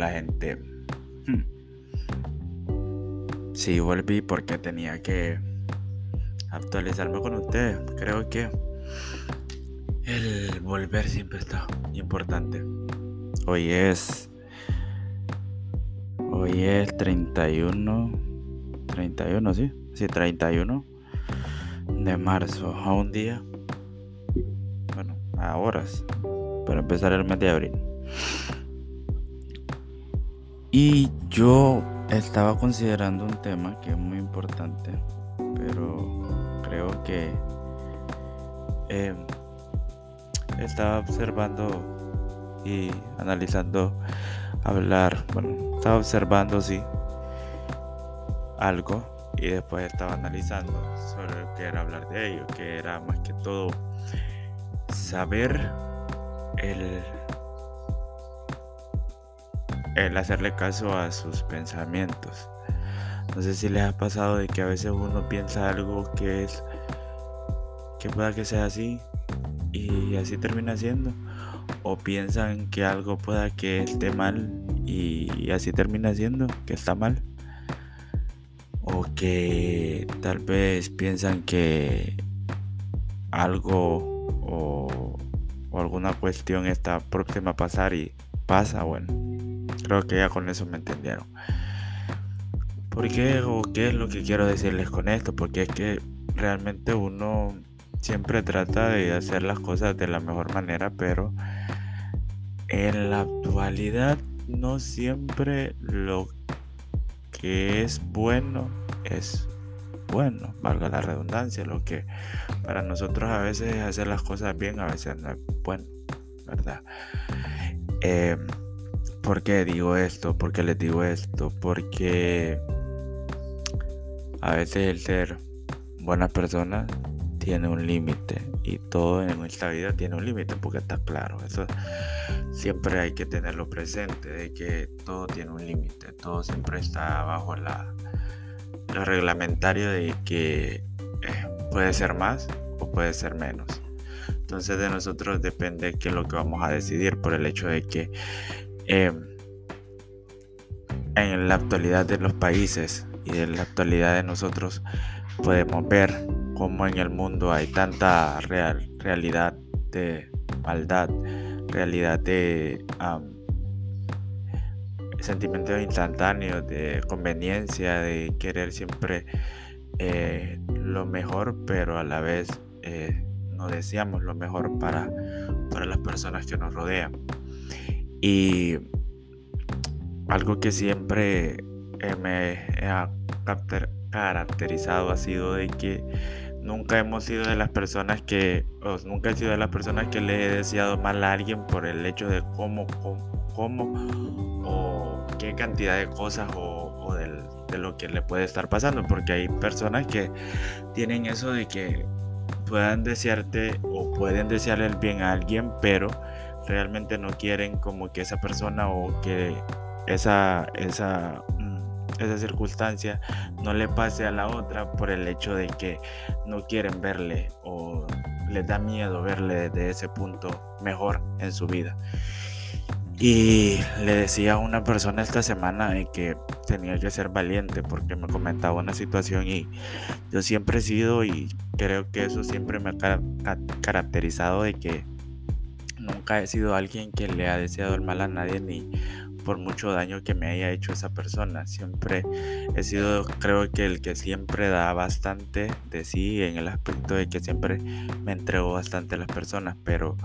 Hola gente. Hmm. Sí, volví porque tenía que actualizarme con ustedes. Creo que el volver siempre está importante. Hoy es. Hoy es 31. 31, sí. Sí, 31 de marzo. A un día. Bueno, a horas. Para empezar el mes de abril. Y yo estaba considerando un tema que es muy importante, pero creo que em, estaba observando y analizando hablar, bueno, estaba observando, sí, algo y después estaba analizando sobre que era hablar de ello, que era más que todo saber el el hacerle caso a sus pensamientos. No sé si les ha pasado de que a veces uno piensa algo que es que pueda que sea así y así termina siendo. O piensan que algo pueda que esté mal y así termina siendo que está mal. O que tal vez piensan que algo o, alguna cuestión está próxima a pasar y pasa, bueno Creo que ya con eso me entendieron. ¿Por qué o qué es lo que quiero decirles con esto? Porque es que realmente uno siempre trata de hacer las cosas de la mejor manera, pero en la actualidad no siempre lo que es bueno es bueno, valga la redundancia, lo que para nosotros a veces es hacer las cosas bien, a veces no es bueno, ¿verdad? Eh, ¿Por qué digo esto? ¿Por qué les digo esto? Porque a veces el ser buena persona tiene un límite y todo en esta vida tiene un límite porque está claro. Eso siempre hay que tenerlo presente, de que todo tiene un límite, todo siempre está bajo la, lo reglamentario de que eh, puede ser más o puede ser menos. Entonces de nosotros depende qué es lo que vamos a decidir por el hecho de que Em, en la actualidad de los países y en la actualidad de nosotros podemos ver cómo en el mundo hay tanta real, realidad de maldad, realidad de sentimientos instantáneos, de conveniencia, de querer siempre eh, lo mejor, pero a la vez eh, no deseamos lo mejor para, para las personas que nos rodean. Y algo que siempre eh, me ha caracterizado ha sido de que nunca hemos sido de las personas que, o nunca he sido de las personas que le he deseado mal a alguien por el hecho de cómo, cómo, o qué cantidad de cosas o, de lo que le puede estar pasando, porque hay personas que tienen eso de que puedan desearte o pueden desearle el bien a alguien, pero realmente no quieren como que esa persona o que esa, esa, mm, esa circunstancia no le pase a la otra por el hecho de que no quieren verle o les da miedo verle desde ese punto mejor en su vida. Y le decía a una persona esta semana que tenía que ser valiente porque me comentaba una situación y yo siempre he sido y creo que eso siempre me ha caracterizado de que nunca he sido alguien que le ha deseado el mal a nadie ni por mucho daño que me haya hecho esa persona. Siempre he sido, creo que el que siempre da bastante de sí en el aspecto de que siempre me entrego bastante a las personas, pero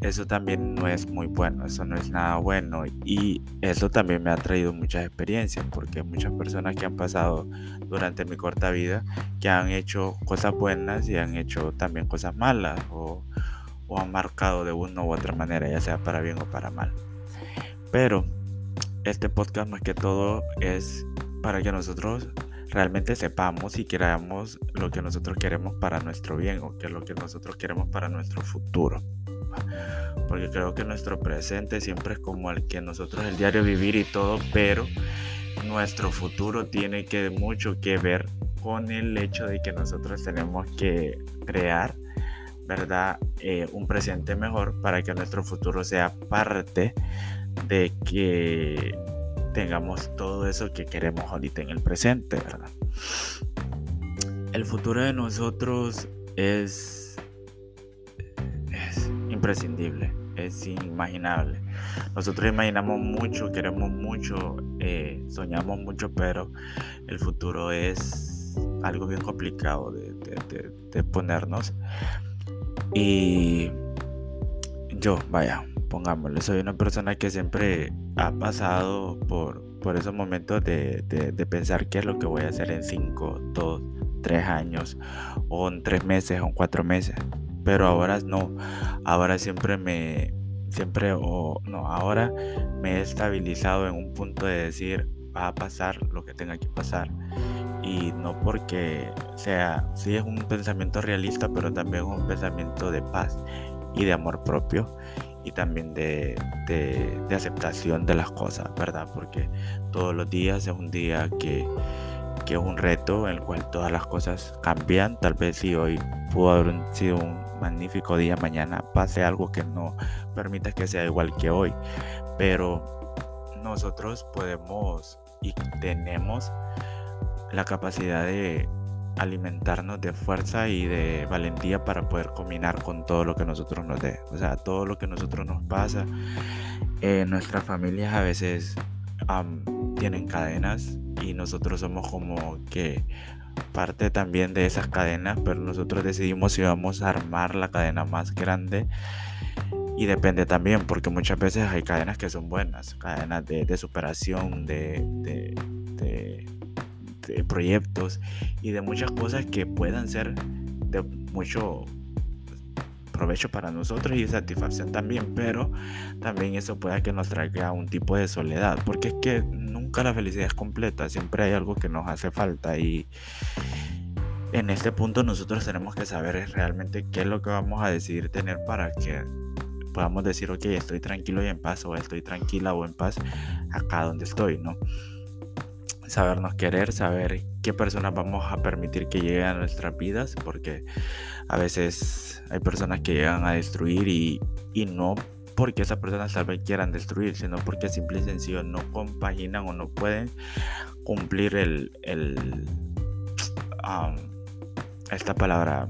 eso también no es muy bueno, eso no es nada bueno y eso también me ha traído muchas experiencias porque muchas personas que han pasado durante mi corta vida que han hecho cosas buenas y han hecho también cosas malas o o han marcado de una u otra manera, ya sea para bien o para mal. Pero este podcast más que todo es para que nosotros realmente sepamos y queramos lo que nosotros queremos para nuestro bien o que es lo que nosotros queremos para nuestro futuro. Porque creo que nuestro presente siempre es como el que nosotros el diario vivir y todo, pero nuestro futuro tiene que mucho que ver con el hecho de que nosotros tenemos que crear ¿verdad? Eh, un presente mejor para que nuestro futuro sea parte de que tengamos todo eso que queremos ahorita en el presente, ¿verdad? El futuro de nosotros es, es imprescindible, es inimaginable. Nosotros imaginamos mucho, queremos mucho, eh, soñamos mucho, pero el futuro es algo bien complicado de ponernos. Y yo, vaya, pongámosle, soy una persona que siempre ha pasado por, por esos momentos de, de, pensar qué es lo que voy a hacer en 5, 2, 3 años, o en 3 meses, o en 4 meses. Pero ahora no, ahora siempre me, siempre, o no, ahora me he estabilizado en un punto de decir, va a pasar lo que tenga que pasar. Y no porque sea, sí es un pensamiento realista, pero también un pensamiento de paz y de amor propio y también de, de, aceptación de las cosas, ¿verdad? Porque todos los días es un día que, que, es un reto en el cual todas las cosas cambian. Tal vez si hoy pudo haber sido un magnífico día, mañana pase algo que no permita que sea igual que hoy. Pero nosotros podemos y tenemos la capacidad de alimentarnos de fuerza y de valentía para poder combinar con todo lo que nosotros nos dé. O sea, todo lo que nosotros nos pasa. Eh, nuestras familias a veces tienen cadenas y nosotros somos como que parte también de esas cadenas, pero nosotros decidimos si vamos a armar la cadena más grande. Y depende también, porque muchas veces hay cadenas que son buenas, cadenas de, superación, de proyectos y de muchas cosas que puedan ser de mucho provecho para nosotros y satisfacción también, pero también eso puede que nos traiga un tipo de soledad, porque es que nunca la felicidad es completa, siempre hay algo que nos hace falta y en este punto nosotros tenemos que saber realmente qué es lo que vamos a decidir tener para que podamos decir, ok, estoy tranquilo y en paz o estoy tranquila o en paz acá donde estoy, ¿no? Sabernos querer, saber qué personas vamos a permitir que lleguen a nuestras vidas, porque a veces hay personas que llegan a destruir y, no porque esas personas tal vez quieran destruir, sino porque simple y sencillo no compaginan o no pueden cumplir el, el esta palabra.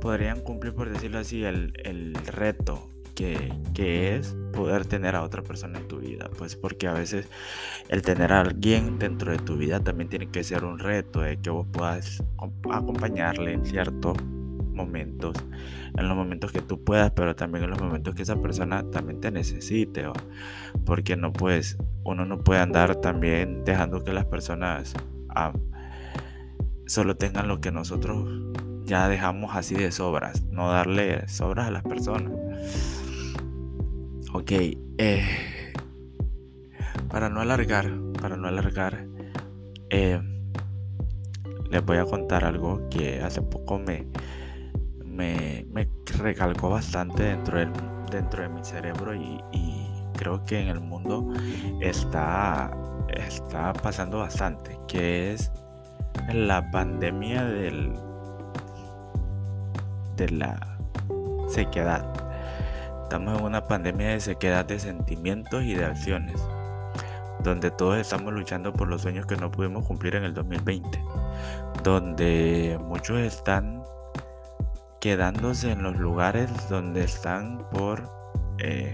Podrían cumplir por decirlo así el, el reto que, es poder tener a otra persona en tu vida. Pues porque a veces el tener a alguien dentro de tu vida también tiene que ser un reto de que vos puedas acompañarle en ciertos momentos, en los momentos que tú puedas, pero también en los momentos que esa persona también te necesite, porque no puedes, uno no puede andar también dejando que las personas solo tengan lo que nosotros ya dejamos así de sobras, no darle sobras a las personas. Ok, eh, para no alargar, para no alargar, eh, les voy a contar algo que hace poco me, me, recalcó bastante dentro, del, dentro de mi cerebro y, creo que en el mundo está, está pasando bastante, que es la pandemia del, de la sequedad. Estamos en una pandemia de sequedad de sentimientos y de acciones, donde todos estamos luchando por los sueños que no pudimos cumplir en el 2020, donde muchos están quedándose en los lugares donde están por eh,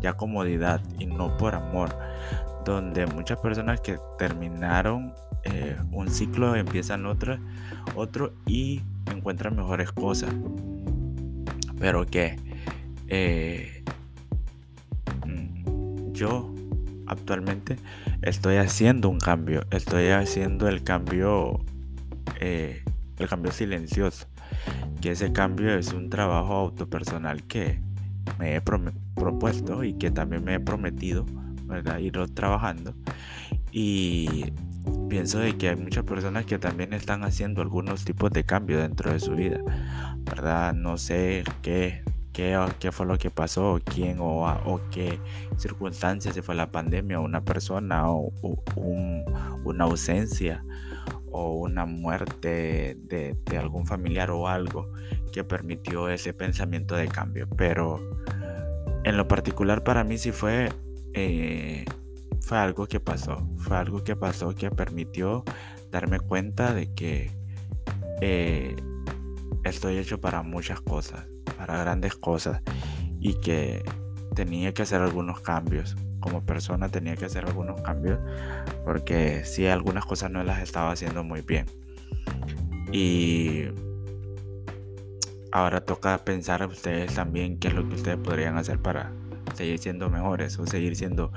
ya comodidad y no por amor, donde muchas personas que terminaron eh, un ciclo empiezan otro, otro y encuentran mejores cosas, pero que eh, mm, yo actualmente estoy haciendo un cambio, estoy haciendo el cambio, eh, el cambio silencioso, que ese cambio es un trabajo autopersonal que me he propuesto y que también me he prometido, ¿verdad? Ir trabajando y pienso de que hay muchas personas que también están haciendo algunos tipos de cambio dentro de su vida, ¿verdad? No sé qué qué, fue lo que pasó, quién o, qué circunstancias, si fue la pandemia una persona o, una ausencia o una muerte de, de, algún familiar o algo que permitió ese pensamiento de cambio. Pero en lo particular para mí sí fue, eh, fue algo que pasó, fue algo que pasó que permitió darme cuenta de que eh, estoy hecho para muchas cosas, para grandes cosas y que tenía que hacer algunos cambios. Como persona tenía que hacer algunos cambios porque sí algunas cosas no las estaba haciendo muy bien. Y ahora toca pensar a ustedes también qué es lo que ustedes podrían hacer para seguir siendo mejores o seguir siendo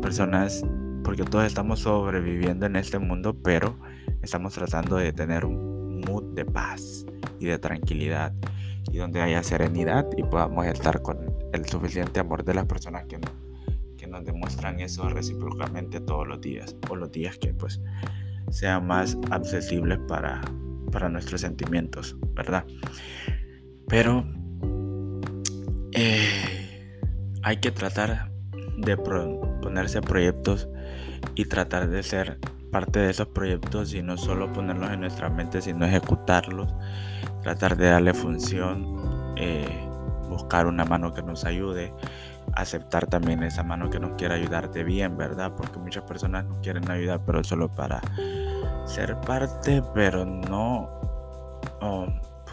personas, porque todos estamos sobreviviendo en este mundo, pero estamos tratando de tener un mood de paz y de tranquilidad y donde haya serenidad y podamos estar con el suficiente amor de las personas que, que nos demuestran eso recíprocamente todos los días o los días que pues sean más accesibles para, para nuestros sentimientos, ¿verdad? Pero eh, hay que tratar de ponerse proyectos y tratar de ser parte de esos proyectos y no solo ponerlos en nuestra mente, sino ejecutarlos, tratar de darle función, eh, buscar una mano que nos ayude, aceptar también esa mano que nos quiera ayudar de bien, ¿verdad? Porque muchas personas quieren ayudar, pero solo para ser parte, pero no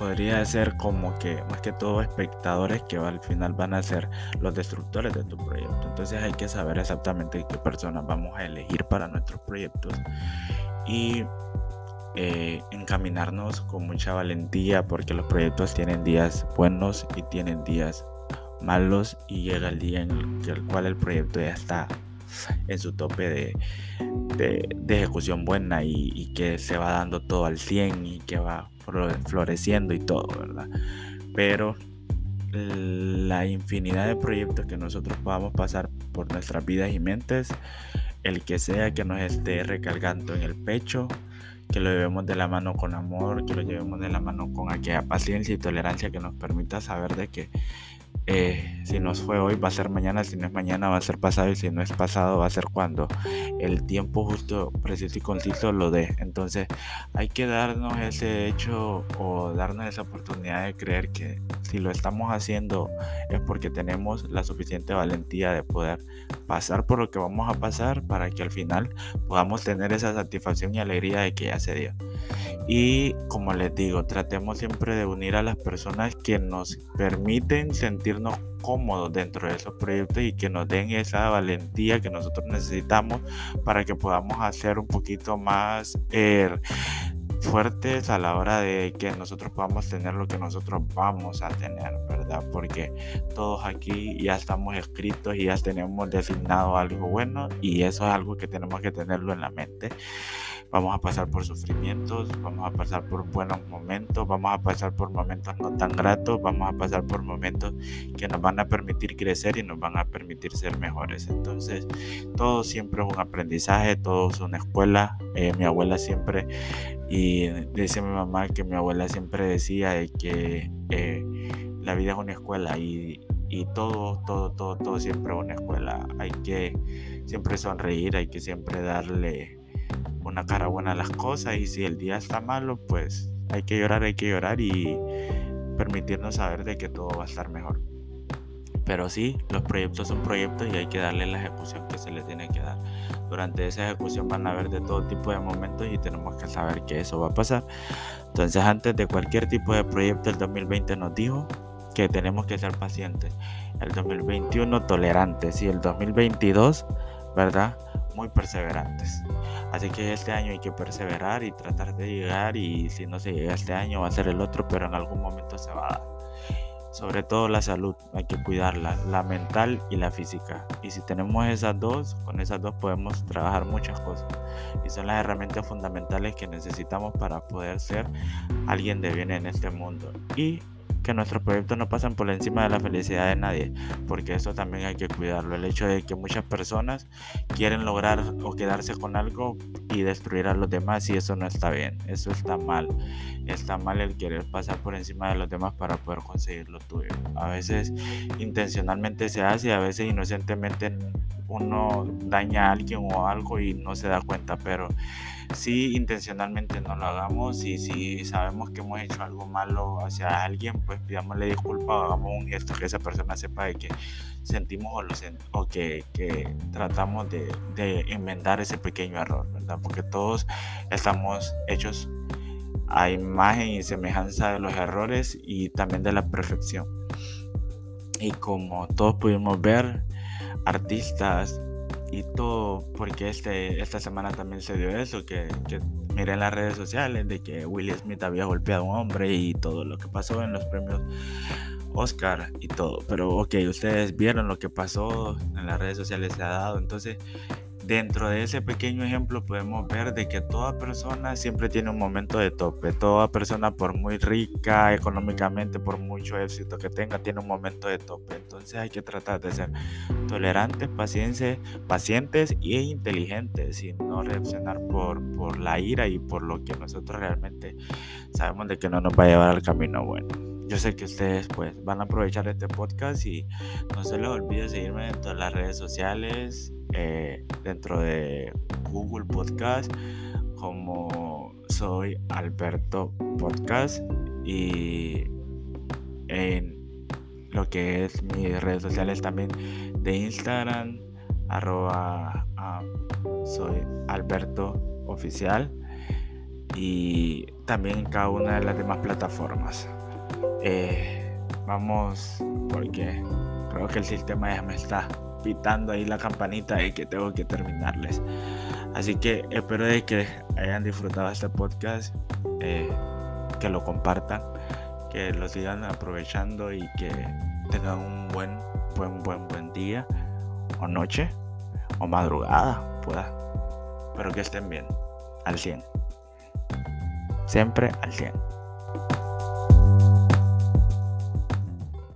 podría ser como que más que todo espectadores que al final van a ser los destructores de tu proyecto. Entonces hay que saber exactamente qué personas vamos a elegir para nuestros proyectos y eh, encaminarnos con mucha valentía porque los proyectos tienen días buenos y tienen días malos y llega el día en el, cual el proyecto ya está en su tope de, de, ejecución buena y, y, que se va dando todo al 100 y que va floreciendo y todo, ¿verdad? Pero la infinidad de proyectos que nosotros podamos pasar por nuestras vidas y mentes, el que sea que nos esté recargando en el pecho, que lo llevemos de la mano con amor, que lo llevemos de la mano con aquella paciencia y tolerancia que nos permita saber de que eh, si no fue hoy va a ser mañana, si no es mañana va a ser pasado y si no es pasado va a ser cuando el tiempo justo, preciso y conciso lo dé. Entonces hay que darnos ese hecho o darnos esa oportunidad de creer que si lo estamos haciendo es porque tenemos la suficiente valentía de poder pasar por lo que vamos a pasar para que al final podamos tener esa satisfacción y alegría de que ya se dio. Y como les digo, tratemos siempre de unir a las personas que nos permiten sentirnos cómodos dentro de esos proyectos y que nos den esa valentía que nosotros necesitamos para que podamos hacer un poquito más eh, fuertes a la hora de que nosotros podamos tener lo que nosotros vamos a tener, ¿verdad? Porque todos aquí ya estamos escritos y ya tenemos designado algo bueno y eso es algo que tenemos que tenerlo en la mente. Vamos a pasar por sufrimientos, vamos a pasar por buenos momentos, vamos a pasar por momentos no tan gratos, vamos a pasar por momentos que nos van a permitir crecer y nos van a permitir ser mejores. Entonces, todo siempre es un aprendizaje, todo es una escuela. Eh, mi abuela siempre, y dice mi mamá que mi abuela siempre decía de que eh, la vida es una escuela y, y todo, todo, todo, todo siempre es una escuela. Hay que siempre sonreír, hay que siempre darle una cara buena a las cosas y si el día está malo, pues hay que llorar, hay que llorar y permitirnos saber de que todo va a estar mejor. Pero sí, los proyectos son proyectos y hay que darle la ejecución que se les tiene que dar. Durante esa ejecución van a haber de todo tipo de momentos y tenemos que saber que eso va a pasar. Entonces antes de cualquier tipo de proyecto, el 2020 nos dijo que tenemos que ser pacientes. El 2021 tolerantes y el 2022, ¿verdad? Muy perseverantes. Así que este año hay que perseverar y tratar de llegar y si no se llega este año va a ser el otro, pero en algún momento se va a dar. Sobre todo la salud, hay que cuidarla, la mental y la física. Y si tenemos esas dos, con esas dos podemos trabajar muchas cosas. Y son las herramientas fundamentales que necesitamos para poder ser alguien de bien en este mundo. Y que nuestros proyectos no pasen por encima de la felicidad de nadie, porque eso también hay que cuidarlo. El hecho de que muchas personas quieren lograr o quedarse con algo y destruir a los demás y eso no está bien, eso está mal. Está mal el querer pasar por encima de los demás para poder conseguir lo tuyo. A veces intencionalmente se hace a veces inocentemente uno daña a alguien o algo y no se da cuenta, pero si intencionalmente no lo hagamos y si sabemos que hemos hecho algo malo hacia alguien, pues pidámosle disculpas hagamos un gesto que esa persona sepa de que sentimos o, lo o que, que, tratamos de, de enmendar ese pequeño error, ¿verdad? Porque todos estamos hechos a imagen y semejanza de los errores y también de la perfección. Y como todos pudimos ver, artistas y todo, porque este, esta semana también se dio eso, que miré en las redes sociales de que Will Smith había golpeado a un hombre y todo lo que pasó en los premios Oscar y todo. Pero ok, ustedes vieron lo que pasó en las redes sociales se ha dado. Entonces, dentro de ese pequeño ejemplo podemos ver de que toda persona siempre tiene un momento de tope. Toda persona, por muy rica económicamente, por mucho éxito que tenga, tiene un momento de tope. Entonces hay que tratar de ser tolerantes, pacientes, pacientes e inteligentes y no reaccionar por, por la ira y por lo que nosotros realmente sabemos de que no nos va a llevar al camino bueno. Yo sé que ustedes pues van a aprovechar este podcast y no se les olvide seguirme en todas las redes sociales, eh, dentro de Google Podcast como soy Alberto Podcast y en lo que es mis redes sociales también de Instagram arroba soy Alberto Oficial y también en cada una de las demás plataformas. Eh, vamos porque creo que el sistema ya me está pitando ahí la campanita y que tengo que terminarles. Así que espero de que hayan disfrutado este podcast, eh, que lo compartan, que lo sigan aprovechando y que tengan un buen, buen, buen, buen día o noche o madrugada, pueda. Pero que estén bien, al 100. Siempre al 100.